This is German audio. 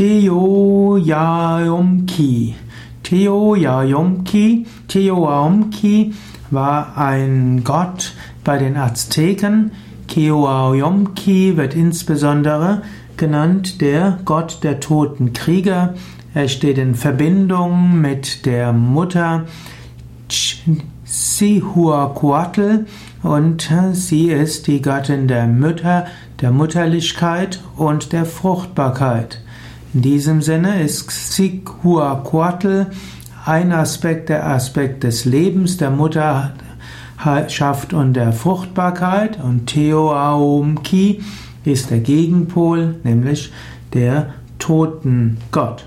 Teoyaomki. Teoyaomki, Teoyaomki war ein Gott bei den Azteken. Teoyaomki wird insbesondere genannt der Gott der toten Krieger. Er steht in Verbindung mit der Mutter Cihuacuatl und sie ist die Gattin der Mütter, der Mutterlichkeit und der Fruchtbarkeit. In diesem Sinne ist Cihuacuatl ein Aspekt, der Aspekt des Lebens, der Mutterschaft und der Fruchtbarkeit und Teoaumki ist der Gegenpol, nämlich der Totengott.